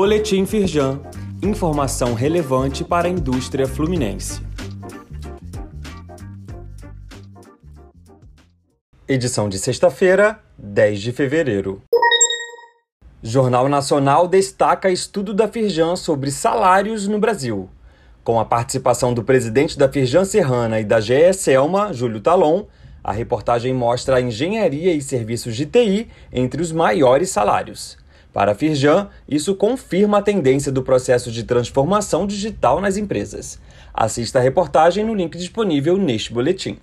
Boletim Firjan. Informação relevante para a indústria fluminense. Edição de sexta-feira, 10 de fevereiro. Jornal Nacional destaca estudo da Firjan sobre salários no Brasil. Com a participação do presidente da Firjan Serrana e da GE Selma, Júlio Talon, a reportagem mostra a engenharia e serviços de TI entre os maiores salários. Para Firjan, isso confirma a tendência do processo de transformação digital nas empresas. Assista a reportagem no link disponível neste boletim.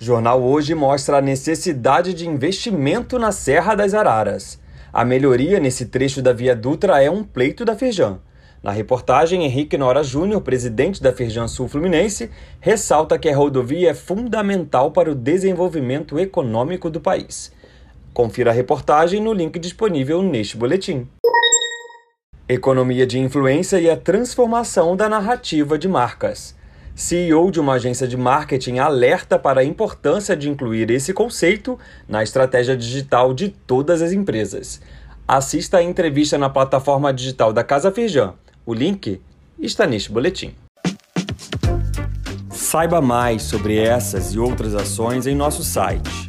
O jornal hoje mostra a necessidade de investimento na Serra das Araras. A melhoria nesse trecho da Via Dutra é um pleito da Firjan. Na reportagem, Henrique Nora Júnior, presidente da Firjan Sul Fluminense, ressalta que a rodovia é fundamental para o desenvolvimento econômico do país. Confira a reportagem no link disponível neste boletim. Economia de influência e a transformação da narrativa de marcas. CEO de uma agência de marketing alerta para a importância de incluir esse conceito na estratégia digital de todas as empresas. Assista a entrevista na plataforma digital da Casa Firjan o link está neste boletim. Saiba mais sobre essas e outras ações em nosso site